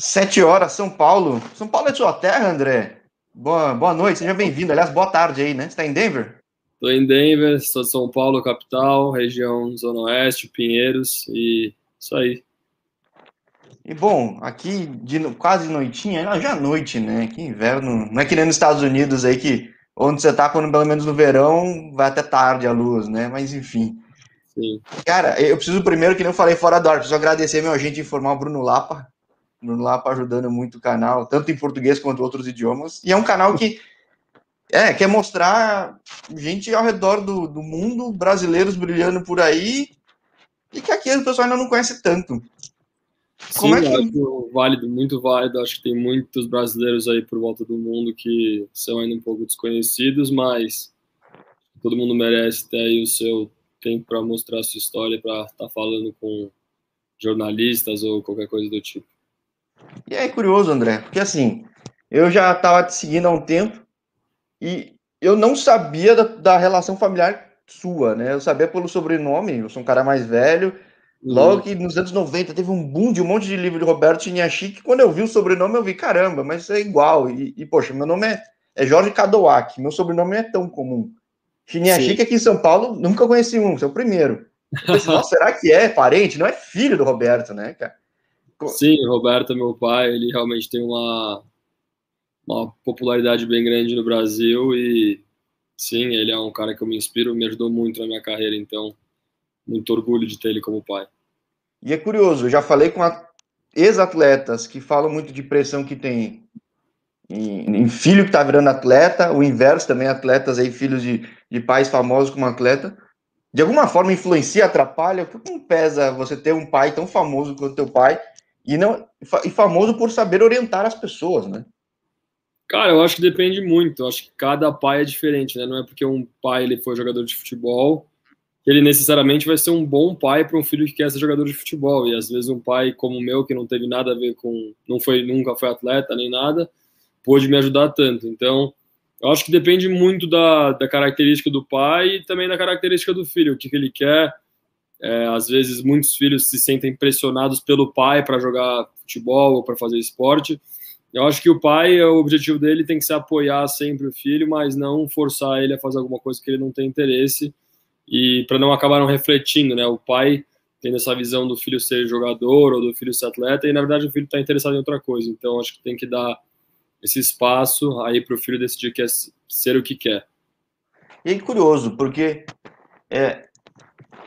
Sete horas, São Paulo. São Paulo é sua terra, André? Boa, boa noite, seja bem-vindo. Aliás, boa tarde aí, né? Você está em Denver? Estou em Denver, sou de São Paulo, capital, região Zona Oeste, Pinheiros, e isso aí. E bom, aqui de quase noitinha, já noite, né? Que inverno. Não é que nem nos Estados Unidos aí que onde você tá, quando pelo menos no verão, vai até tarde a luz, né? Mas enfim. Sim. Cara, eu preciso primeiro, que não falei fora do ar, preciso agradecer meu agente informal, Bruno Lapa, Bruno Lapa ajudando muito o canal, tanto em português quanto outros idiomas. E é um canal que é, quer mostrar gente ao redor do, do mundo, brasileiros brilhando por aí, e que aqui o pessoal ainda não conhece tanto. Como Sim, é que... acho válido, muito válido. Acho que tem muitos brasileiros aí por volta do mundo que são ainda um pouco desconhecidos, mas todo mundo merece ter aí o seu tempo para mostrar a sua história, para estar tá falando com jornalistas ou qualquer coisa do tipo. E é curioso, André, porque assim, eu já estava te seguindo há um tempo e eu não sabia da, da, relação familiar sua, né? Eu sabia pelo sobrenome, eu sou um cara mais velho. Logo uhum. que nos anos 90 teve um boom de um monte de livro de Roberto Chiniachi, que quando eu vi o sobrenome eu vi, caramba, mas é igual. E, e poxa, meu nome é, é Jorge Cadouac, meu sobrenome não é tão comum. Chiniachi, aqui em São Paulo, nunca conheci um, você é o primeiro. Pensei, Nossa, será que é parente? Não é filho do Roberto, né, cara? Sim, Roberto é meu pai, ele realmente tem uma, uma popularidade bem grande no Brasil e sim, ele é um cara que eu me inspiro, me ajudou muito na minha carreira, então muito orgulho de ter ele como pai. E é curioso, eu já falei com ex-atletas que falam muito de pressão que tem em, em filho que está virando atleta, o inverso também, atletas aí, filhos de, de pais famosos como atleta, de alguma forma influencia, atrapalha? Como pesa você ter um pai tão famoso quanto teu pai e não e famoso por saber orientar as pessoas, né? Cara, eu acho que depende muito. Eu acho que cada pai é diferente, né? Não é porque um pai ele foi jogador de futebol que ele necessariamente vai ser um bom pai para um filho que quer ser jogador de futebol. E às vezes um pai como o meu que não teve nada a ver com, não foi nunca foi atleta nem nada, pôde me ajudar tanto. Então, eu acho que depende muito da, da característica do pai e também da característica do filho, o que, que ele quer é, às vezes, muitos filhos se sentem pressionados pelo pai para jogar futebol ou para fazer esporte. Eu acho que o pai, o objetivo dele tem que ser apoiar sempre o filho, mas não forçar ele a fazer alguma coisa que ele não tem interesse e para não acabar não refletindo, né? O pai tem essa visão do filho ser jogador ou do filho ser atleta e na verdade o filho está interessado em outra coisa. Então acho que tem que dar esse espaço aí para o filho decidir que é ser o que quer. E é curioso, porque é,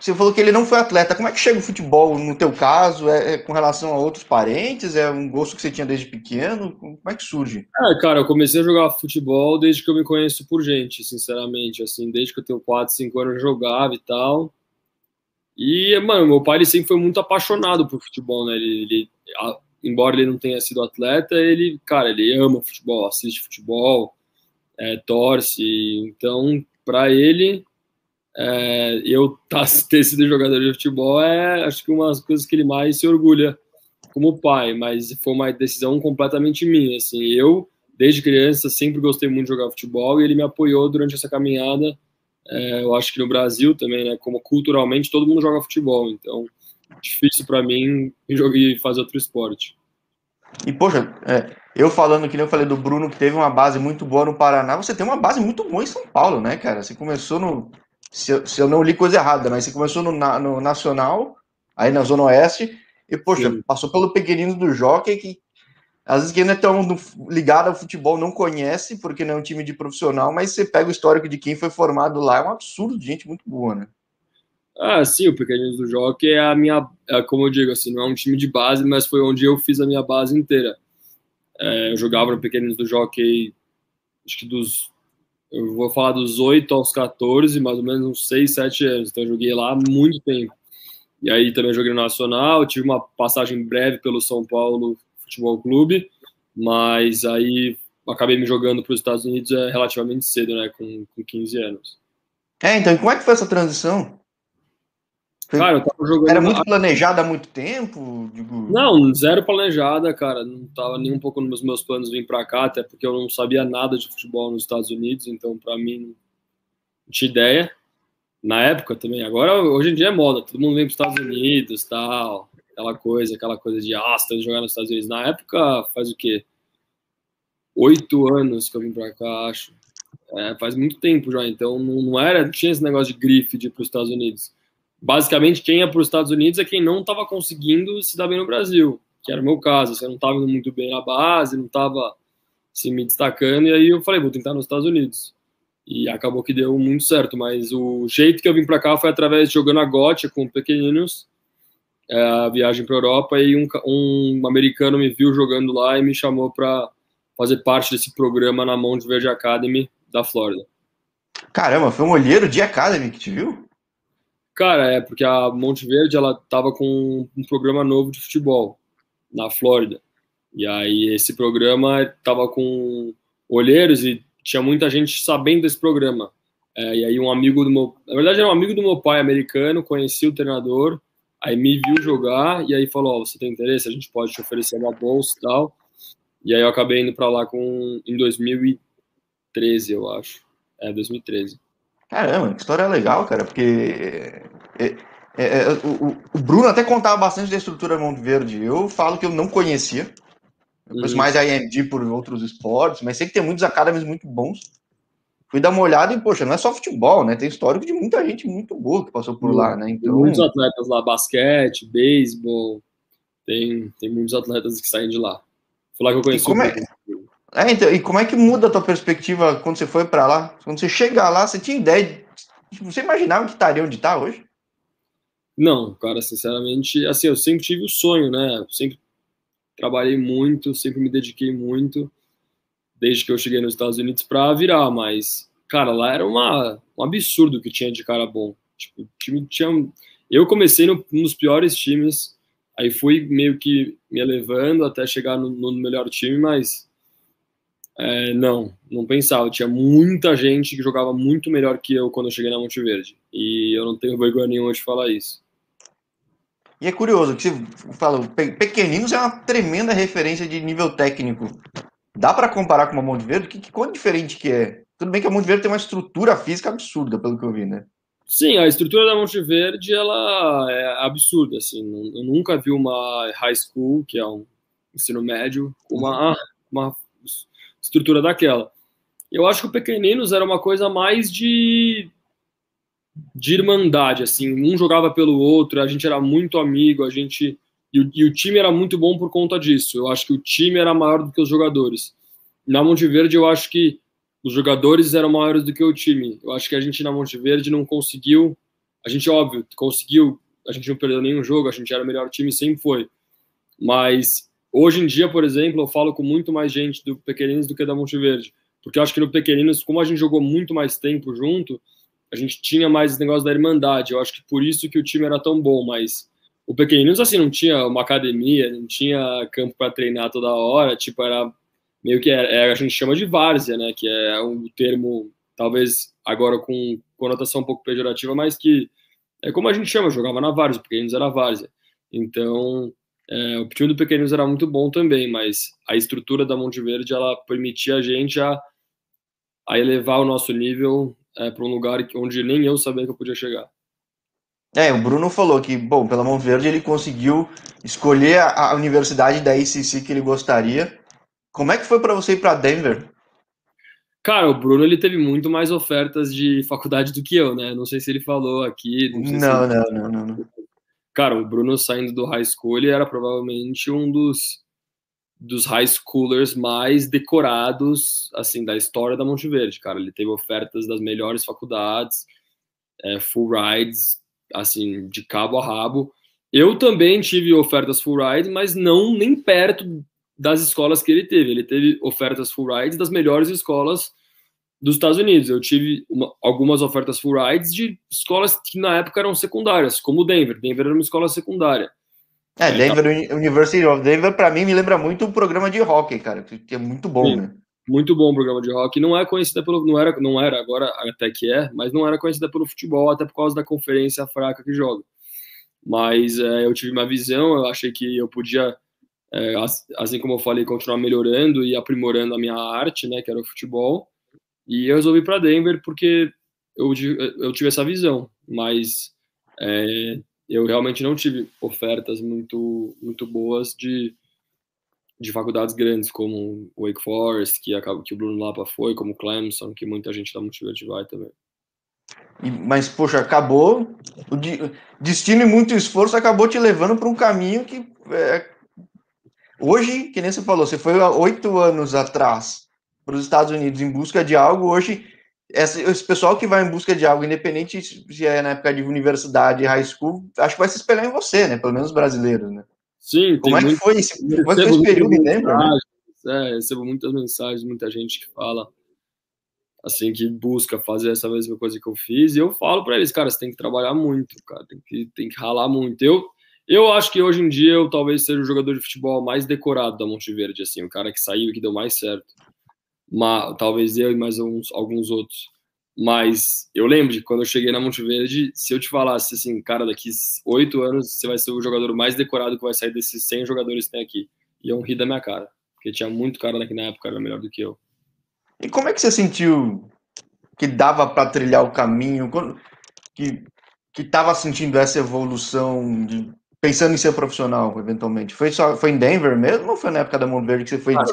você falou que ele não foi atleta. Como é que chega o futebol no teu caso? É, é, com relação a outros parentes? É um gosto que você tinha desde pequeno? Como é que surge? É, cara, eu comecei a jogar futebol desde que eu me conheço por gente, sinceramente. Assim, desde que eu tenho 4, 5 anos eu jogava e tal. E, mano, meu pai ele sempre foi muito apaixonado por futebol, né? Ele, ele a, embora ele não tenha sido atleta, ele, cara, ele ama futebol, assiste futebol, é, torce. Então, para ele, é, eu tá, ter sido jogador de futebol é, acho que uma das coisas que ele mais se orgulha como pai, mas foi uma decisão completamente minha. Assim, eu, desde criança, sempre gostei muito de jogar futebol e ele me apoiou durante essa caminhada. É, eu acho que no Brasil também, né, como culturalmente todo mundo joga futebol, então difícil para mim jogar fazer outro esporte. E poxa, é, eu falando que nem eu falei do Bruno que teve uma base muito boa no Paraná, você tem uma base muito boa em São Paulo, né, cara? Você começou no se eu, se eu não li coisa errada, mas você começou no, no Nacional, aí na Zona Oeste, e, poxa, Sim. passou pelo Pequeninos do Jockey, que às vezes quem não é tão ligado ao futebol não conhece, porque não é um time de profissional, mas você pega o histórico de quem foi formado lá, é um absurdo de gente muito boa, né? Ah, sim, o Pequeninos do Jockey é a minha, é, como eu digo, assim, não é um time de base, mas foi onde eu fiz a minha base inteira. É, eu jogava no Pequeninos do Jockey, acho que dos eu vou falar dos 8 aos 14, mais ou menos uns 6, 7 anos. Então eu joguei lá há muito tempo. E aí também joguei no Nacional, tive uma passagem breve pelo São Paulo Futebol Clube, mas aí acabei me jogando para os Estados Unidos é, relativamente cedo, né, com, com 15 anos. É, então, como é que foi essa transição? Cara, eu tava jogando. Era muito planejada há muito tempo? Digo... Não, zero planejada, cara. Não tava nem um pouco nos meus planos vir para cá, até porque eu não sabia nada de futebol nos Estados Unidos, então para mim não tinha ideia. Na época também. Agora, hoje em dia é moda, todo mundo vem para os Estados Unidos tal. aquela coisa, aquela coisa de ah, tá jogar nos Estados Unidos. Na época, faz o quê? Oito anos que eu vim para cá, acho. É, faz muito tempo já, então não, não era, não tinha esse negócio de grife de ir para os Estados Unidos. Basicamente, quem ia para os Estados Unidos é quem não estava conseguindo se dar bem no Brasil, que era o meu caso. Você não estava muito bem na base, não estava se me destacando, e aí eu falei, vou tentar nos Estados Unidos. E acabou que deu muito certo, mas o jeito que eu vim para cá foi através de jogando a gote com pequeninos, é, a viagem para Europa, e um, um americano me viu jogando lá e me chamou para fazer parte desse programa na Mount Verde Academy da Flórida. Caramba, foi um olheiro de Academy que te viu? Cara, é porque a Monte Verde ela tava com um programa novo de futebol na Flórida. E aí esse programa tava com olheiros e tinha muita gente sabendo desse programa. É, e aí um amigo do meu, na verdade era um amigo do meu pai americano, conhecia o treinador, aí me viu jogar e aí falou, oh, você tem interesse, a gente pode te oferecer uma bolsa e tal. E aí eu acabei indo para lá com em 2013, eu acho. É, 2013. Caramba, que história legal, cara, porque é, é, é, o, o, Bruno até contava bastante da estrutura Monte Verde. Eu falo que eu não conhecia. Uhum. mais a IMD por outros esportes, mas sei que tem muitos academies muito bons. Fui dar uma olhada e, poxa, não é só futebol, né? Tem histórico de muita gente muito boa que passou por lá, né? Então... Tem muitos atletas lá, basquete, beisebol, tem, tem muitos atletas que saem de lá. Foi lá que eu conheci como é... é, então, e como é que muda a tua perspectiva quando você foi para lá? Quando você chegar lá, você tinha ideia de... Tipo, você imaginava que estaria onde está hoje? Não, cara, sinceramente, assim, eu sempre tive o sonho, né? Eu sempre trabalhei muito, sempre me dediquei muito, desde que eu cheguei nos Estados Unidos para virar, mas, cara, lá era uma, um absurdo que tinha de cara bom. Tipo, time tinha. Eu comecei no, nos piores times, aí fui meio que me elevando até chegar no, no melhor time, mas é, não, não pensava. Tinha muita gente que jogava muito melhor que eu quando eu cheguei na Monte Verde. E eu não tenho vergonha nenhuma de falar isso. E é curioso que você fala, Pequeninos é uma tremenda referência de nível técnico. Dá para comparar com uma Monte Verde? Que, que quão diferente que é? Tudo bem que a Monte Verde tem uma estrutura física absurda, pelo que eu vi, né? Sim, a estrutura da Monte Verde ela é absurda. Assim, eu nunca vi uma high school, que é um ensino médio, uma, uma estrutura daquela. Eu acho que o Pequeninos era uma coisa mais de de irmandade, assim, um jogava pelo outro, a gente era muito amigo, a gente e o, e o, time era muito bom por conta disso. Eu acho que o time era maior do que os jogadores. Na Monte Verde, eu acho que os jogadores eram maiores do que o time. Eu acho que a gente na Monte Verde não conseguiu. A gente, óbvio, conseguiu. A gente não perdeu nenhum jogo, a gente era o melhor time, sempre foi. Mas hoje em dia, por exemplo, eu falo com muito mais gente do Pequeninos do que da Monte Verde. Porque eu acho que no Pequeninos, como a gente jogou muito mais tempo junto, a gente tinha mais esse negócio da irmandade. Eu acho que por isso que o time era tão bom, mas o Pequeninos, assim, não tinha uma academia, não tinha campo para treinar toda hora, tipo, era meio que, é, a gente chama de várzea, né, que é um termo, talvez agora com conotação um pouco pejorativa, mas que é como a gente chama, jogava na várzea, o Pequeninos era várzea. Então, é, o time do Pequeninos era muito bom também, mas a estrutura da Monte Verde, ela permitia a gente a, a elevar o nosso nível é, para um lugar onde nem eu sabia que eu podia chegar. É, o Bruno falou que, bom, pela Mão Verde ele conseguiu escolher a, a universidade da ACC que ele gostaria. Como é que foi para você ir para Denver? Cara, o Bruno ele teve muito mais ofertas de faculdade do que eu, né? Não sei se ele falou aqui. Não, não, não, não, não, não. Cara, o Bruno saindo do high school ele era provavelmente um dos dos high schoolers mais decorados assim da história da Monte Verde, cara. Ele teve ofertas das melhores faculdades, é, full rides, assim de cabo a rabo. Eu também tive ofertas full rides, mas não nem perto das escolas que ele teve. Ele teve ofertas full rides das melhores escolas dos Estados Unidos. Eu tive uma, algumas ofertas full rides de escolas que na época eram secundárias, como Denver. Denver era uma escola secundária. É, Denver. University of Denver, para mim, me lembra muito o programa de hockey, cara, que é muito bom, Sim, né? Muito bom o programa de hockey. Não é conhecida pelo. Não era, não era, agora até que é, mas não era conhecida pelo futebol, até por causa da conferência fraca que joga. Mas é, eu tive uma visão, eu achei que eu podia, é, assim como eu falei, continuar melhorando e aprimorando a minha arte, né, que era o futebol. E eu resolvi para Denver porque eu, eu tive essa visão. Mas é, eu realmente não tive ofertas muito, muito boas de, de faculdades grandes, como Wake Forest, que, que o Bruno Lapa foi, como Clemson, que muita gente da Multiverde vai também. Mas, poxa, acabou. O destino e muito esforço acabou te levando para um caminho que. É, hoje, que nem você falou, você foi há oito anos atrás para os Estados Unidos em busca de algo. Hoje, esse, pessoal que vai em busca de algo, independente se é na época de universidade, high school, acho que vai se espelhar em você, né? Pelo menos os brasileiros, né? Sim. Como é que foi esse, como foi esse período, lembra? Né? É, recebo muitas mensagens, muita gente que fala assim, que busca fazer essa mesma coisa que eu fiz, e eu falo para eles, cara, você tem que trabalhar muito, cara, tem que, tem que ralar muito. Eu, eu acho que hoje em dia eu talvez seja o jogador de futebol mais decorado da Monte Verde, assim, o cara que saiu e que deu mais certo. Mas, talvez eu e mais alguns, alguns outros. Mas eu lembro de quando eu cheguei na Monte Verde, se eu te falasse assim, cara, daqui oito anos você vai ser o jogador mais decorado que vai sair desses 100 jogadores que tem aqui. Iam rir da minha cara, porque tinha muito cara daqui na época, era melhor do que eu. E como é que você sentiu que dava para trilhar o caminho? Que que estava sentindo essa evolução de, pensando em ser profissional, eventualmente? Foi só foi em Denver mesmo ou foi na época da Mão Verde que você foi ah,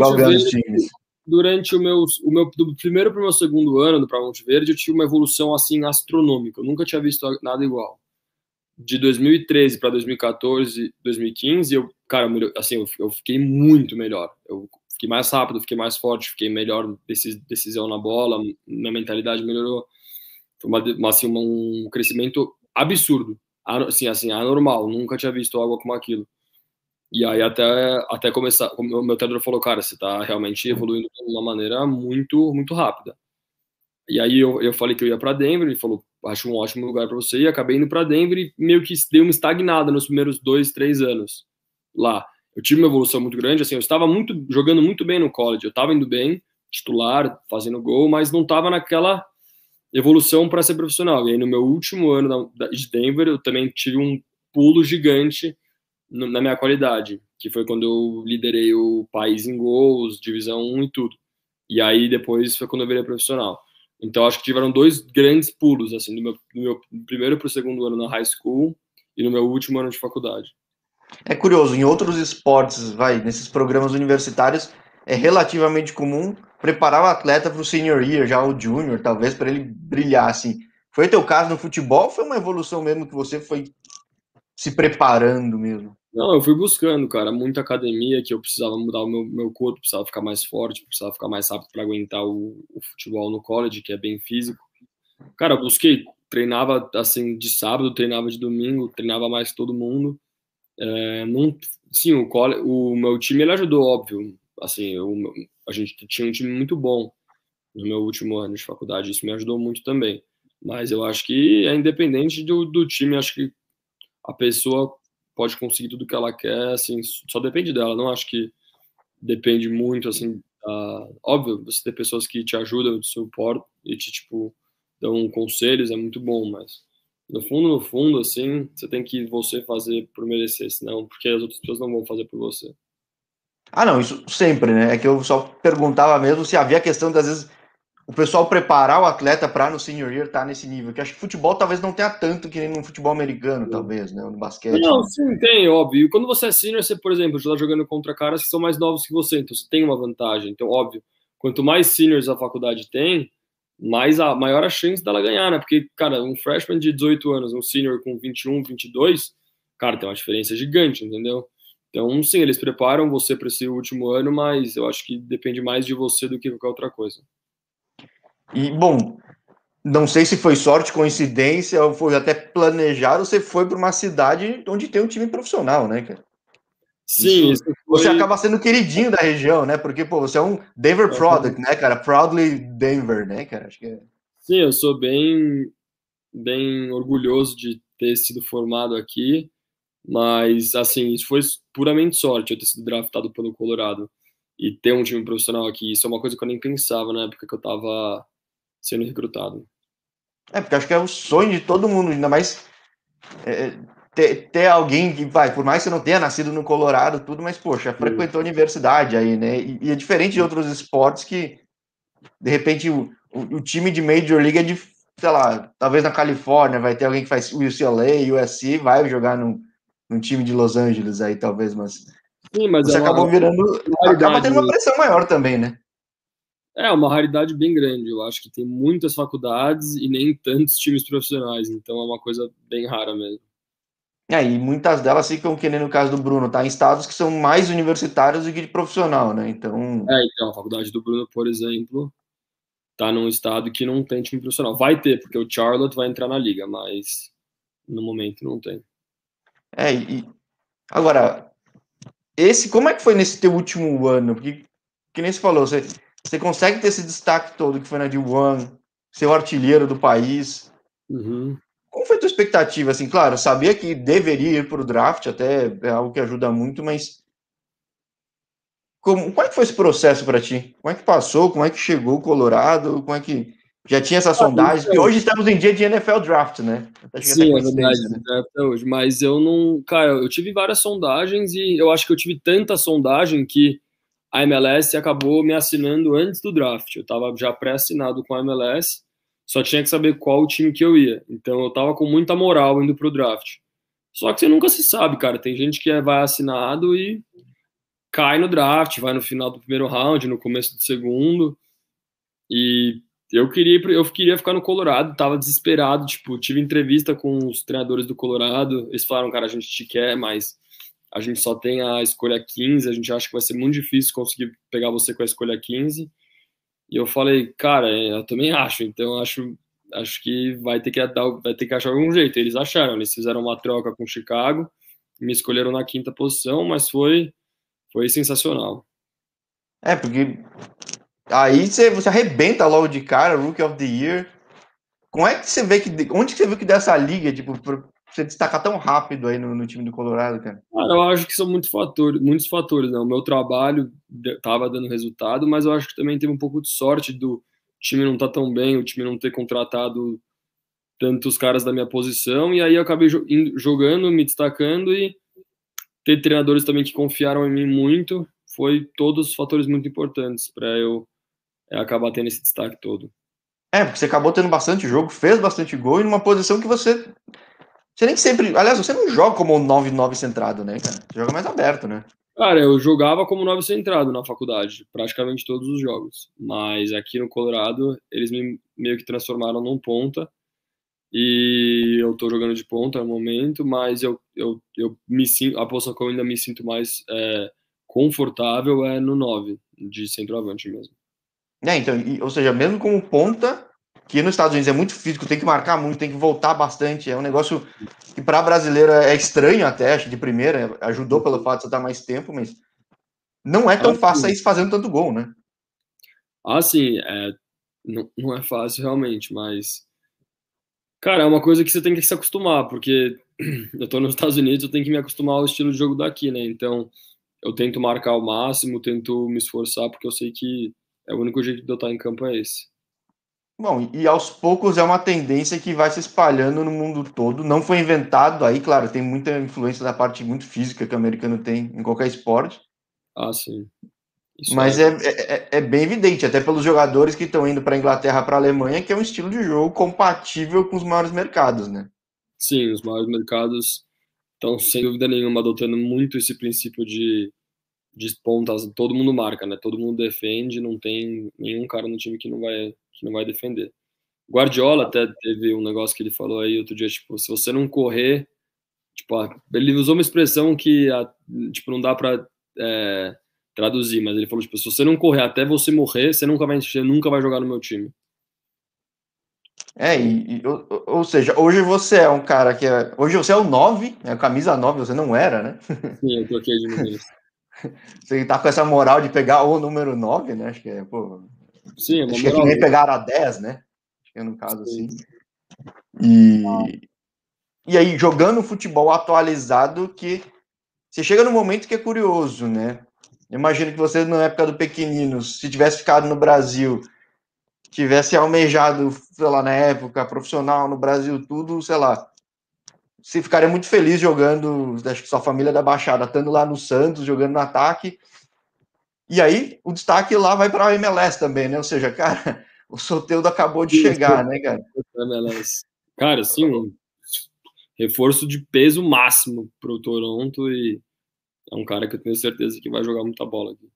galgando os times? Durante o meu, o meu do primeiro para o meu segundo ano para Monte Verde, eu tive uma evolução assim astronômica. Eu nunca tinha visto nada igual. De 2013 para 2014, 2015, eu, cara, assim, eu, eu fiquei muito melhor. Eu fiquei mais rápido, fiquei mais forte, fiquei melhor decisão na bola, minha mentalidade melhorou. Foi uma, assim, um crescimento absurdo, assim, assim, anormal, nunca tinha visto algo como aquilo. E aí até, até começar, o meu treinador falou, cara, você está realmente evoluindo de uma maneira muito, muito rápida. E aí eu, eu falei que eu ia para Denver, ele falou, acho um ótimo lugar para você, e acabei indo para Denver e meio que deu uma estagnada nos primeiros dois, três anos lá eu tive uma evolução muito grande. Assim, eu estava muito jogando muito bem no college, eu estava indo bem, titular, fazendo gol, mas não estava naquela evolução para ser profissional. E aí no meu último ano de Denver, eu também tive um pulo gigante na minha qualidade, que foi quando eu liderei o país em gols, divisão 1 e tudo. E aí depois foi quando eu virei profissional. Então acho que tiveram dois grandes pulos, assim, do meu, meu primeiro para o segundo ano na high school e no meu último ano de faculdade. É curioso, em outros esportes, vai, nesses programas universitários, é relativamente comum preparar o atleta para o senior year, já o junior, talvez, para ele brilhar, assim. Foi teu caso no futebol foi uma evolução mesmo que você foi se preparando mesmo? Não, eu fui buscando, cara, muita academia que eu precisava mudar o meu, meu corpo, precisava ficar mais forte, precisava ficar mais rápido para aguentar o, o, futebol no college, que é bem físico. Cara, eu busquei, treinava assim de sábado, treinava de domingo, treinava mais que todo mundo. É, não, sim, o, o meu time ele ajudou, óbvio. Assim, eu, a gente tinha um time muito bom no meu último ano de faculdade, isso me ajudou muito também. Mas eu acho que é independente do, do time, acho que a pessoa pode conseguir tudo que ela quer, assim, só depende dela. Não acho que depende muito, assim, óbvio, você tem pessoas que te ajudam, te suportam e te, tipo, dão conselhos, é muito bom, mas no fundo, no fundo, assim, você tem que você fazer por merecer, senão, porque as outras pessoas não vão fazer por você. Ah, não, isso sempre, né? É que eu só perguntava mesmo se havia questão das vezes o pessoal preparar o atleta para no senior year estar tá nesse nível. Que acho que futebol talvez não tenha tanto que nem no futebol americano, talvez, né? No basquete. Não, né? sim, tem, óbvio. quando você é senior, você, por exemplo, está jogando contra caras que são mais novos que você, então você tem uma vantagem. Então, óbvio, quanto mais seniors a faculdade tem, mais a maior a chance dela ganhar, né? Porque, cara, um freshman de 18 anos, um senior com 21, 22, cara, tem uma diferença gigante, entendeu? Então, sim, eles preparam você para esse último ano, mas eu acho que depende mais de você do que qualquer outra coisa. E, bom, não sei se foi sorte, coincidência, ou foi até planejado, você foi para uma cidade onde tem um time profissional, né, cara? Sim, isso, foi... você acaba sendo queridinho da região, né? Porque, pô, você é um Denver é, product, né, cara? Proudly Denver, né, cara? Acho que é... Sim, eu sou bem, bem orgulhoso de ter sido formado aqui, mas, assim, isso foi puramente sorte eu ter sido draftado pelo Colorado e ter um time profissional aqui. Isso é uma coisa que eu nem pensava na época que eu tava sendo recrutado. É, porque acho que é o sonho de todo mundo, ainda mais. É, ter, ter alguém que vai, por mais que você não tenha nascido no Colorado, tudo, mas, poxa, frequentou a universidade aí, né? E, e, é diferente de outros esportes que, de repente, o, o, o time de Major League é de sei lá, talvez na Califórnia vai ter alguém que faz UCLA, USC, vai jogar num, num time de Los Angeles aí, talvez, mas. Sim, mas você é uma, acabou virando. Acaba tendo uma pressão maior também, né? É uma raridade bem grande. Eu acho que tem muitas faculdades e nem tantos times profissionais, então é uma coisa bem rara mesmo. É, e muitas delas ficam, que nem no caso do Bruno, tá em estados que são mais universitários do que de profissional, né? Então. É, então, a faculdade do Bruno, por exemplo, tá num estado que não tem time profissional. Vai ter, porque o Charlotte vai entrar na liga, mas no momento não tem. É, e agora, esse, como é que foi nesse teu último ano? Porque, que nem você falou, você, você consegue ter esse destaque todo que foi na D1, ser o artilheiro do país. Uhum. Como foi a tua expectativa? Assim, claro, sabia que deveria ir para o draft, até é algo que ajuda muito, mas como, como é que foi esse processo para ti? Como é que passou? Como é que chegou o Colorado? Como é que já tinha essa ah, sondagem? Porque hoje estamos em dia de NFL Draft, né? Sim, é verdade, né? até hoje. Mas eu não, cara, eu tive várias sondagens e eu acho que eu tive tanta sondagem que a MLS acabou me assinando antes do draft. Eu estava já pré-assinado com a MLS só tinha que saber qual time que eu ia. Então eu tava com muita moral indo pro draft. Só que você nunca se sabe, cara. Tem gente que vai assinado e cai no draft, vai no final do primeiro round, no começo do segundo. E eu queria, eu queria ficar no Colorado, tava desesperado, tipo, tive entrevista com os treinadores do Colorado, eles falaram, cara, a gente te quer, mas a gente só tem a escolha 15, a gente acha que vai ser muito difícil conseguir pegar você com a escolha 15. E eu falei, cara, é, eu também acho, então acho, acho que vai ter que dar, vai ter que achar algum jeito. Eles acharam, eles fizeram uma troca com Chicago, me escolheram na quinta posição, mas foi foi sensacional. É, porque aí você, você arrebenta logo de cara, Rookie of the Year. Como é que você vê que. Onde que você viu que dessa liga, tipo, você destacar tão rápido aí no, no, time do Colorado, cara? Cara, eu acho que são muitos fatores, muitos fatores, né? O meu trabalho estava dando resultado, mas eu acho que também teve um pouco de sorte do time não estar tá tão bem, o time não ter contratado tantos caras da minha posição, e aí eu acabei jogando, me destacando e ter treinadores também que confiaram em mim muito, foi todos os fatores muito importantes para eu é, acabar tendo esse destaque todo. É, porque você acabou tendo bastante jogo, fez bastante gol e numa posição que você você nem sempre. Aliás, você não joga como 9-9 centrado, né, cara? Você joga mais aberto, né? Cara, eu jogava como 9 centrado na faculdade, praticamente todos os jogos. Mas aqui no Colorado, eles me meio que transformaram num ponta. E eu tô jogando de ponta no momento, mas eu, eu, eu me sinto. A posição que eu ainda me sinto mais é, confortável é no 9, de centroavante mesmo. É, então, ou seja, mesmo como ponta, que nos Estados Unidos é muito físico, tem que marcar muito, tem que voltar bastante. É um negócio que para brasileiro é estranho até, acho, de primeira. Ajudou pelo fato de você estar mais tempo, mas não é tão ah, fácil sair fazendo tanto gol, né? Ah, sim, é, não, não é fácil realmente, mas. Cara, é uma coisa que você tem que se acostumar, porque eu tô nos Estados Unidos, eu tenho que me acostumar ao estilo de jogo daqui, né? Então, eu tento marcar o máximo, tento me esforçar, porque eu sei que é o único jeito de eu estar em campo é esse. Bom, e aos poucos é uma tendência que vai se espalhando no mundo todo. Não foi inventado aí, claro, tem muita influência da parte muito física que o americano tem em qualquer esporte. Ah, sim. Isso Mas é, é, é, é, bem evidente, até pelos jogadores que estão indo para a Inglaterra, para a Alemanha, que é um estilo de jogo compatível com os maiores mercados, né? Sim, os maiores mercados estão, sem dúvida nenhuma, adotando muito esse princípio de, de pontas. Todo mundo marca, né? Todo mundo defende, não tem nenhum cara no time que não vai que não vai defender. Guardiola até teve um negócio que ele falou aí outro dia, tipo, se você não correr, tipo, ele usou uma expressão que, tipo, não dá para é, traduzir, mas ele falou, tipo, se você não correr até você morrer, você nunca vai, você nunca vai jogar no meu time. É, e, e, ou, ou, seja, hoje você é um cara que é. Hoje você é o 9, né, camisa 9, você não era, né? Sim, eu troquei de número. você tá com essa moral de pegar o número 9, né? Acho que é, pô, Sim, é Acho que aqui nem pegaram a 10, né? Acho que é no caso Sim. assim. E, e aí, jogando futebol atualizado, que você chega num momento que é curioso, né? Imagino que você, na época do pequenino, se tivesse ficado no Brasil, tivesse almejado, sei lá, na época, profissional no Brasil, tudo, sei lá, você ficaria muito feliz jogando, acho que sua família da Baixada, estando lá no Santos, jogando no ataque, e aí o destaque lá vai para a MLS também, né? Ou seja, cara, o Soteudo acabou de chegar, né, cara? Cara, sim, um reforço de peso máximo pro Toronto e é um cara que eu tenho certeza que vai jogar muita bola aqui.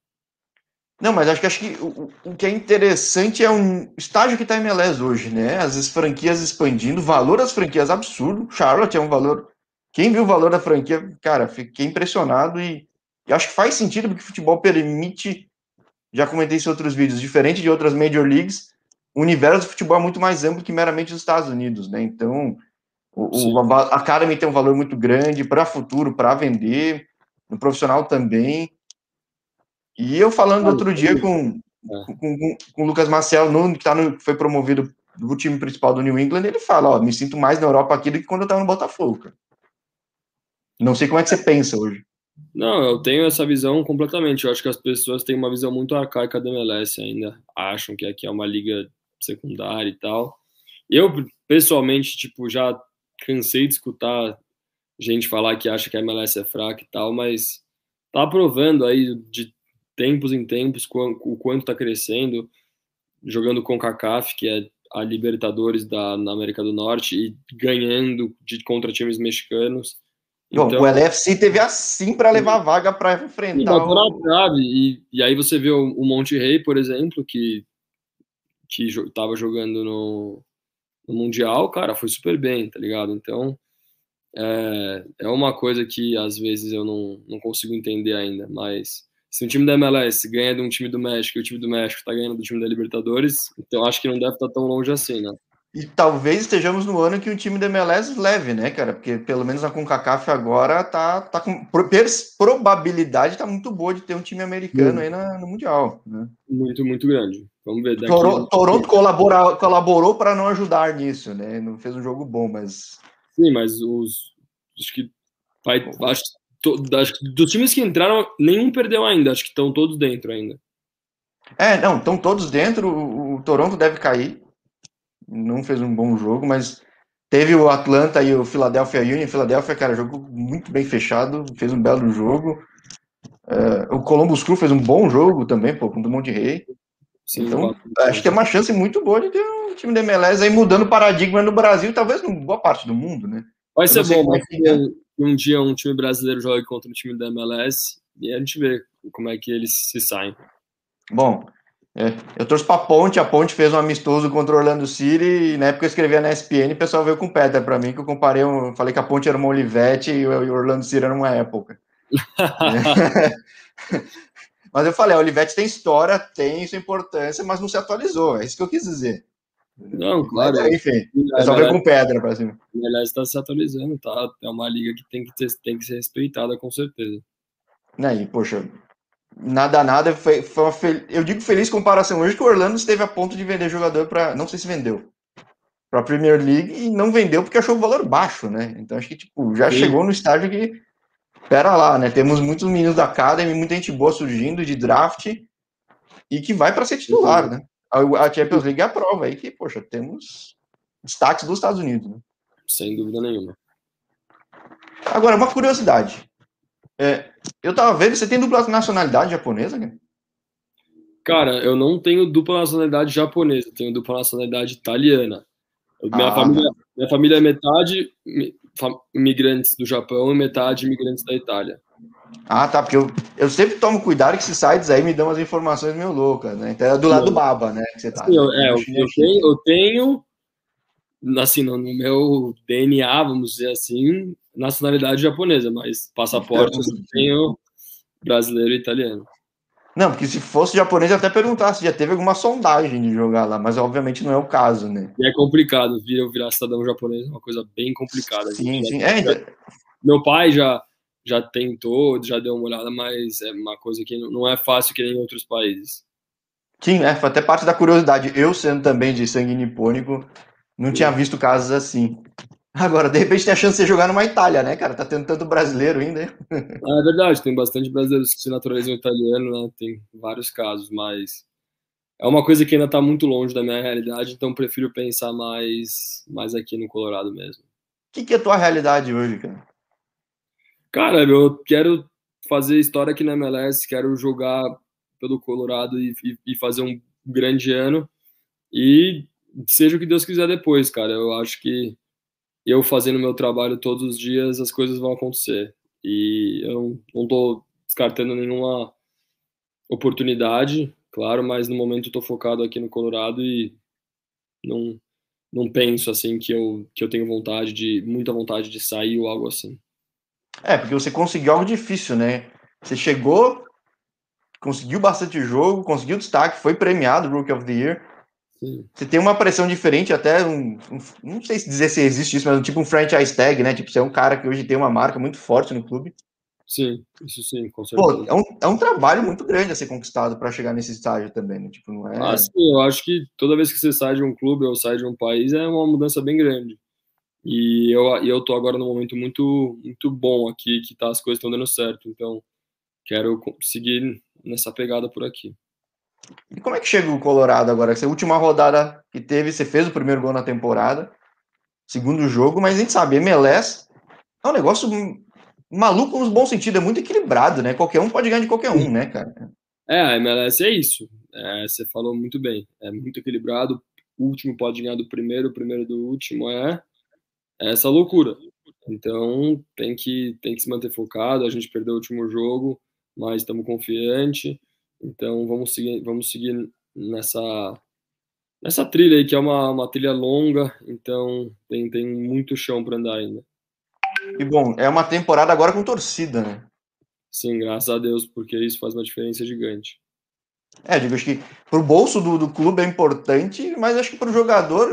Não, mas acho que, acho que o, o que é interessante é um estágio que está em MLS hoje, né? As franquias expandindo, o valor das franquias absurdo. Charlotte é um valor. Quem viu o valor da franquia, cara, fiquei impressionado e, e acho que faz sentido porque o futebol permite, já comentei isso em outros vídeos, diferente de outras Major Leagues, o universo do futebol é muito mais amplo que meramente os Estados Unidos, né? Então, o, o a Academy tem um valor muito grande para futuro, para vender, no profissional também. E eu falando outro dia com, é. com, com, com, o Lucas Marcel que, tá no, foi promovido do time principal do New England, ele fala, ó, me sinto mais na Europa aqui do que quando eu estava no Botafogo, cara. Não sei como é que você pensa hoje. Não, eu tenho essa visão completamente. Eu acho que as pessoas têm uma visão muito arcaica da MLS ainda. Acham que aqui é uma liga secundária e tal. Eu, pessoalmente, tipo, já cansei de escutar gente falar que acha que a MLS é fraca e tal, mas tá provando aí de tempos em tempos o quanto está crescendo, jogando com CACAF, que é a Libertadores da na América do Norte e ganhando de contra times mexicanos. Então, o LFC teve assim para levar a vaga para enfrentar o... trave, e, e aí você vê o, o Monte Rei, por exemplo, que que estava jogando no, no Mundial, cara, foi super bem, tá ligado? Então, é, é uma coisa que às vezes eu não, não consigo entender ainda, mas se um time da MLS ganha de um time do México e o time do México está ganhando do time da Libertadores, então acho que não deve estar tá tão longe assim, né? E talvez estejamos no ano que o time da MLS leve, né, cara? Porque pelo menos a CONCACAF agora tá, tá com probabilidade tá muito boa de ter um time americano aí na, no Mundial. Né? Muito, muito grande. Vamos ver. Daqui... Toronto, Toronto colabora, colaborou para não ajudar nisso, né? Não fez um jogo bom, mas. Sim, mas os. Acho que. Vai, acho acho que dos times que entraram, nenhum perdeu ainda. Acho que estão todos dentro ainda. É, não, estão todos dentro. O, o, Toronto deve cair. Não fez um bom jogo, mas teve o Atlanta e o Philadelphia Union. Philadelphia, cara, jogou muito bem fechado, fez um belo jogo. Uh, o Columbus Crew fez um bom jogo também, pô, com o Monte Rei. Sim, então, acho que tem uma chance muito boa de ter um time da MLS aí mudando o paradigma no Brasil, talvez em boa parte do mundo, né? Vai ser bom, mas um dia um time brasileiro joga contra o time da MLS e a gente vê como é que eles se saem. Bom, é, eu torço pra Ponte, a Ponte fez um amistoso contra o Orlando City e na época eu escrevia na ESPN o pessoal veio com pedra pra mim, que eu comparei, eu falei que a Ponte era uma Olivete e o Orlando City era uma época. mas eu falei, a Olivete tem história, tem sua importância, mas não se atualizou, é isso que eu quis dizer. Não, claro. Mas, enfim, é só ver com pedra pra cima. Aliás, está se atualizando, tá? É uma liga que tem que, ter, tem que ser respeitada, com certeza. Né, e, poxa, nada, nada. Foi, foi uma fel... Eu digo feliz comparação hoje que o Orlando esteve a ponto de vender jogador para. Não sei se vendeu. Para a Premier League e não vendeu porque achou o valor baixo, né? Então acho que, tipo, já Sim. chegou no estágio que. Pera lá, né? Temos muitos meninos da Academy, muita gente boa surgindo de draft e que vai para ser titular, Sim. né? a Champions League é a prova aí que, poxa, temos destaques dos Estados Unidos. Né? Sem dúvida nenhuma. Agora, uma curiosidade. É, eu tava vendo, você tem dupla nacionalidade japonesa, cara? Cara, eu não tenho dupla nacionalidade japonesa, tenho dupla nacionalidade italiana. Minha, ah, família, minha família é metade imigrantes do Japão e metade imigrantes da Itália. Ah, tá, porque eu, eu sempre tomo cuidado que esses sites aí me dão as informações meio loucas, né? Então é do lado do Baba, né? Que você tá. Eu, é, eu, eu, tenho, eu tenho, assim, no, no, meu DNA, vamos dizer assim, nacionalidade japonesa, mas passaporte eu tenho brasileiro e italiano. Não, porque se fosse japonês, eu até perguntar se já teve alguma sondagem de jogar lá, mas obviamente não é o caso, né? E é complicado, vir eu virar cidadão japonês é uma coisa bem complicada. Sim, sim. É, então meu pai já já tentou, já deu uma olhada, mas é uma coisa que não é fácil que nem em outros países. Sim, é, foi até parte da curiosidade. Eu, sendo também de sangue nipônico, não Sim. tinha visto casos assim. Agora, de repente, tem a chance de você jogar numa Itália, né, cara? Tá tendo tanto brasileiro ainda. Ah, é verdade, tem bastante brasileiros que se naturalizam italiano, né? Tem vários casos, mas é uma coisa que ainda tá muito longe da minha realidade, então prefiro pensar mais, mais aqui no Colorado mesmo. O que, que é a tua realidade hoje, cara? Cara, eu quero fazer história aqui na MLS, quero jogar pelo Colorado e, e, e fazer um grande ano. E seja o que Deus quiser depois, cara. Eu acho que eu fazendo meu trabalho todos os dias, as coisas vão acontecer. E eu não tô descartando nenhuma oportunidade, claro, mas no momento tô focado aqui no Colorado e não não penso assim que eu que eu tenho vontade de muita vontade de sair ou algo assim. É, porque você conseguiu algo difícil, né? Você chegou, conseguiu bastante jogo, conseguiu destaque, foi premiado Rookie of the Year. Sim. Você tem uma pressão diferente, até um, um, não sei se dizer se existe isso, mas tipo um franchise tag, né? Tipo, você é um cara que hoje tem uma marca muito forte no clube. Sim, isso sim, com certeza. Pô, é um, é um trabalho muito grande a ser conquistado para chegar nesse estágio também, né? Tipo, não é... Ah, sim, eu acho que toda vez que você sai de um clube ou sai de um país é uma mudança bem grande. E eu, eu tô agora num momento muito, muito bom aqui, que tá, as coisas estão dando certo. Então, quero seguir nessa pegada por aqui. E como é que chega o Colorado agora? Essa última rodada que teve, você fez o primeiro gol na temporada, segundo jogo, mas a gente sabe, MLS é um negócio maluco no bom sentido, é muito equilibrado, né? Qualquer um pode ganhar de qualquer um, né, cara? É, a MLS é isso. É, você falou muito bem. É muito equilibrado. O último pode ganhar do primeiro, o primeiro do último. É essa loucura. Então tem que, tem que se manter focado. A gente perdeu o último jogo, mas estamos confiantes. Então vamos seguir, vamos seguir nessa nessa trilha aí que é uma, uma trilha longa. Então tem, tem muito chão para andar ainda. E bom, é uma temporada agora com torcida, né? Sim, graças a Deus, porque isso faz uma diferença gigante. É, digo, acho que pro bolso do, do clube é importante, mas acho que pro jogador.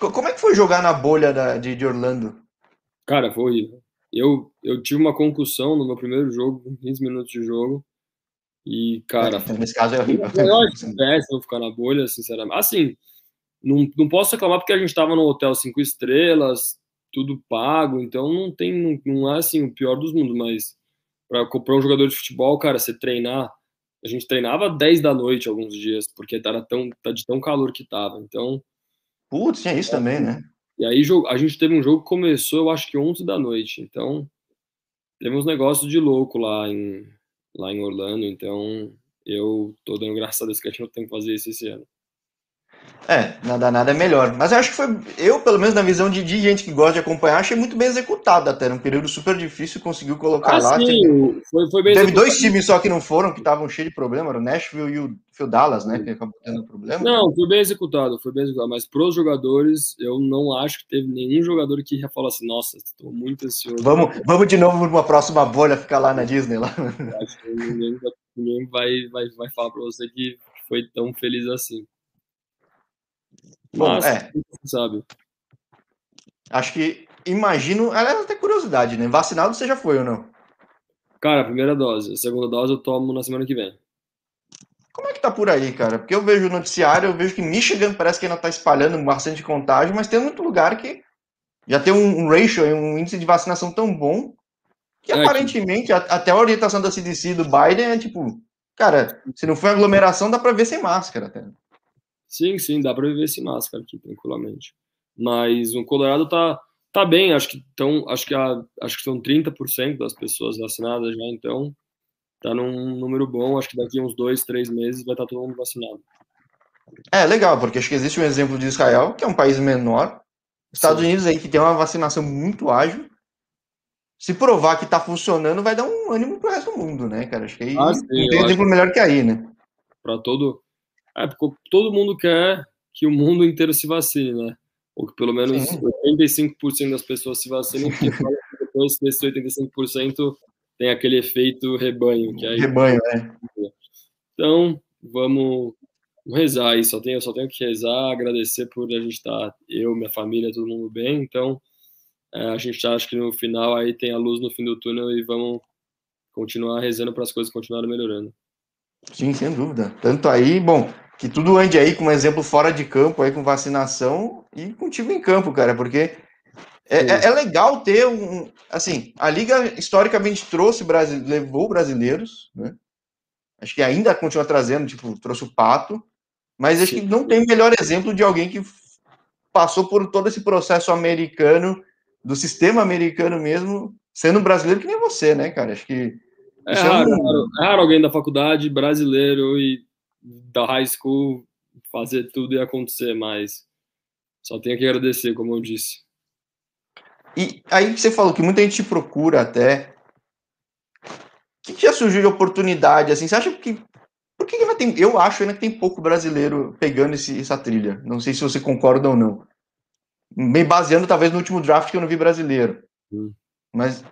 Eu, como é que foi jogar na bolha da, de, de Orlando? Cara, foi horrível. Eu, eu tive uma concussão no meu primeiro jogo, com 15 minutos de jogo. E, cara. É, nesse caso é horrível. É péssimo ficar na bolha, sinceramente. Assim, não, não posso reclamar porque a gente estava no hotel cinco estrelas, tudo pago, então não tem. Não, não é assim o pior dos mundos, mas para comprar um jogador de futebol, cara, você treinar. A gente treinava 10 da noite alguns dias, porque era tão, tá de tão calor que tava. Então, Putz, tinha isso também, né? E aí a gente teve um jogo que começou, eu acho que 11 da noite. Então, teve uns negócios de louco lá em, lá em Orlando. Então, eu tô dando graças a Deus que a gente não tem que fazer isso esse ano. É, nada, nada é melhor. Mas eu acho que foi, eu, pelo menos na visão de, de gente que gosta de acompanhar, achei muito bem executado até. Num período super difícil, conseguiu colocar ah, lá. Sim, teve, foi, foi bem teve dois times só que não foram, que estavam cheios de problema, o Nashville e o Dallas, né? Que acabou tendo problema. Não, foi bem executado, foi bem executado. Mas pros jogadores, eu não acho que teve nenhum jogador que ia falar assim, nossa, estou muito ansioso. Vamos, vamos de novo numa próxima bolha ficar lá na Disney lá. Acho que ninguém, ninguém vai, vai, vai falar para você que foi tão feliz assim. Bom, é. sabe. Acho que, imagino, ela é até curiosidade, né? Vacinado você já foi ou não? Cara, primeira dose. A segunda dose eu tomo na semana que vem. Como é que tá por aí, cara? Porque eu vejo o noticiário, eu vejo que Michigan parece que ainda tá espalhando bastante contágio, mas tem muito lugar que já tem um, um ratio, um índice de vacinação tão bom que é, aparentemente, que... até a orientação da CDC do Biden é tipo, cara, se não for aglomeração, dá pra ver sem máscara até. Sim, sim, dá para viver sem máscara aqui tranquilamente. Mas o Colorado tá tá bem, acho que tão, acho que a, acho que são 30% das pessoas vacinadas já, então tá num número bom, acho que daqui uns dois, três meses vai estar tá todo mundo vacinado. É, legal, porque acho que existe um exemplo de Israel, que é um país menor, Estados Sim. Unidos aí que tem uma vacinação muito ágil, se provar que tá funcionando, vai dar um ânimo pro resto do mundo, né, cara? Acho que aí ah, sim, não tem exemplo melhor que aí, né? Para todo é, porque todo mundo quer que o mundo inteiro se vacine, né? Ou que pelo menos Sim. 85% das pessoas se vacinem, porque depois desses 85% tem aquele efeito rebanho. Que aí... Rebanho, né? Então, vamos rezar aí. Só tenho, eu só tenho que rezar, agradecer por a gente estar, tá, eu, minha família, todo mundo bem. Então, é, a gente acha que no final aí tem a luz no fim do túnel e vamos continuar rezando para as coisas continuarem melhorando. Sim, sem dúvida. Tanto aí, bom, que tudo ande aí com um exemplo fora de campo, aí com vacinação e contigo em campo, cara, porque é, é, é, legal ter um. Assim, a Liga historicamente trouxe, levou brasileiros, né? Acho que ainda continua trazendo, tipo, trouxe o Pato, mas acho Sim. que não tem melhor exemplo de alguém que passou por todo esse processo americano, do sistema americano mesmo, sendo brasileiro que nem você, né, cara? Acho que. É raro, é, um... é raro alguém da faculdade brasileiro e da high school fazer tudo e acontecer, mas só tenho que agradecer, como eu disse. E aí você falou que muita gente procura até. O que já surgiu de oportunidade? Assim, você acha que. Por que ainda tem. Eu acho ainda que tem pouco brasileiro pegando esse, essa trilha. Não sei se você concorda ou não. Bem baseando, talvez, no último draft que eu não vi brasileiro. Hum. Mas.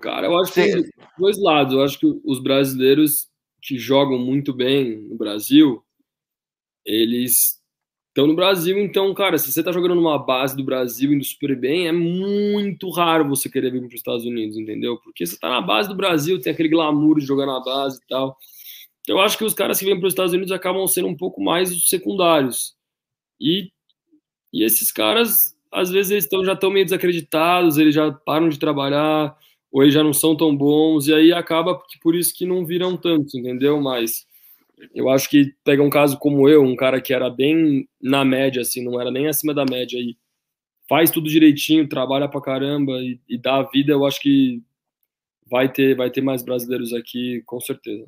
Cara, eu acho você... que dois lados. Eu acho que os brasileiros que jogam muito bem no Brasil, eles estão no Brasil. Então, cara, se você está jogando numa base do Brasil indo super bem, é muito raro você querer vir para os Estados Unidos, entendeu? Porque você está na base do Brasil, tem aquele glamour de jogar na base e tal. Então, eu acho que os caras que vêm para os Estados Unidos acabam sendo um pouco mais os secundários. E, e esses caras, às vezes, eles tão, já estão meio desacreditados, eles já param de trabalhar ou eles já não são tão bons, e aí acaba que por isso que não viram tantos, entendeu? Mas eu acho que pega um caso como eu, um cara que era bem na média, assim, não era nem acima da média, e faz tudo direitinho, trabalha pra caramba e, e dá a vida, eu acho que vai ter, vai ter mais brasileiros aqui, com certeza.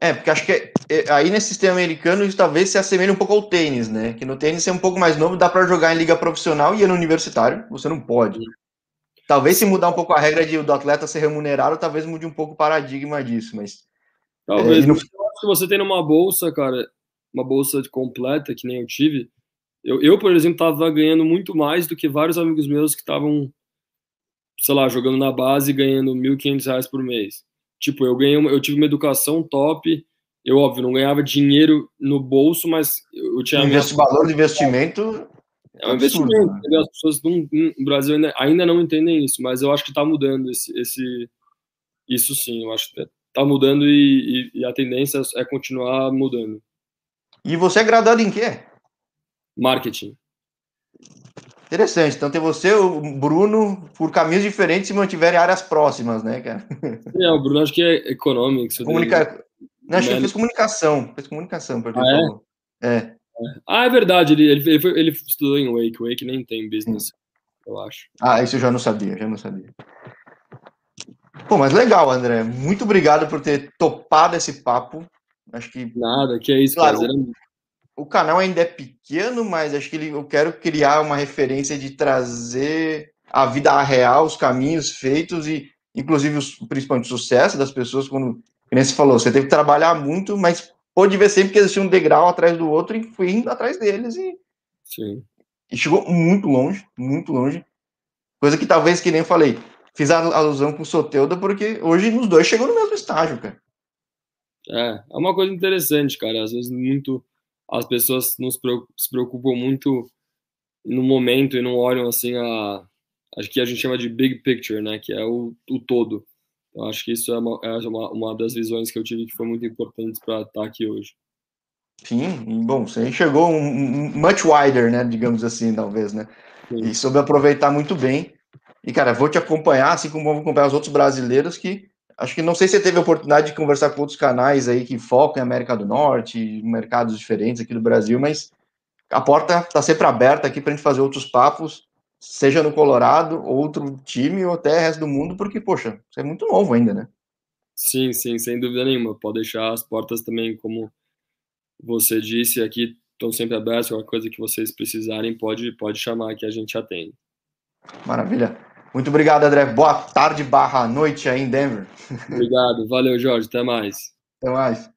É, porque acho que é, é, aí nesse sistema americano isso talvez se assemelhe um pouco ao tênis, né? Que no tênis é um pouco mais novo, dá para jogar em liga profissional e no universitário você não pode. Talvez se mudar um pouco a regra de, do atleta ser remunerado, talvez mude um pouco o paradigma disso, mas. Talvez. É, no... Se você tem uma bolsa, cara, uma bolsa completa, que nem eu tive, eu, eu por exemplo, estava ganhando muito mais do que vários amigos meus que estavam, sei lá, jogando na base e ganhando R$ 1.500 por mês. Tipo, eu ganhei, eu tive uma educação top, eu, óbvio, não ganhava dinheiro no bolso, mas eu tinha. Investe, valor de investimento é um investimento. Né? As pessoas no Brasil ainda, ainda, não entendem isso, mas eu acho que está mudando esse, esse, isso sim. Eu acho que está mudando e, e, e, a tendência é continuar mudando. E você é graduado em quê? Marketing. Interessante. Então tem você, o Bruno, por caminhos diferentes se mantiverem áreas próximas, né, cara? É, o Bruno acho que é econômico. Comunica... Não, acho que fez comunicação. Fez comunicação, porque ah, é? é. Ah, é verdade, ele, ele, ele, ele estudou em Wake, Wake nem tem business, eu acho. Ah, isso eu já não sabia, já não sabia. Pô, mas legal, André. Muito obrigado por ter topado esse papo. Acho que. Nada, que é isso, claro, prazer. O, o canal ainda é pequeno, mas acho que ele, eu quero criar uma referência de trazer a vida real, os caminhos feitos e, inclusive, os, principalmente o sucesso das pessoas. Quando, como você falou, você teve que trabalhar muito, mas pôde ver sempre que existia um degrau atrás do outro e fui indo atrás deles e, Sim. e chegou muito longe, muito longe. Coisa que talvez, que nem eu falei, fiz a alusão com o Soteuda, porque hoje os dois chegam no mesmo estágio, cara. É, é uma coisa interessante, cara. Às vezes muito as pessoas nos se preocupam muito no momento e não olham assim a acho que a gente chama de big picture, né, que é o, o todo. Eu acho que isso é uma, é uma, uma das visões que eu tive que foi muito importante para estar aqui hoje. Sim, bom, você enxergou um, um, much wider, né, digamos assim, talvez, né? Sim. E soube aproveitar muito bem. E, cara, vou te acompanhar, assim como vou acompanhar os outros brasileiros que acho que não sei se você teve a oportunidade de conversar com outros canais aí que focam em América do Norte, mercados diferentes aqui do Brasil, mas a porta está sempre aberta aqui para a gente fazer outros papos seja no Colorado, outro time ou até o resto do mundo, porque, poxa, você é muito novo ainda, né? Sim, sim, sem dúvida nenhuma. Pode deixar as portas também, como você disse, aqui estão sempre abertas. Qualquer coisa que vocês precisarem, pode, pode chamar que a gente atende. Maravilha. Muito obrigado, André. Boa tarde barra noite aí em Denver. Obrigado. Valeu, Jorge. Até mais. Até mais.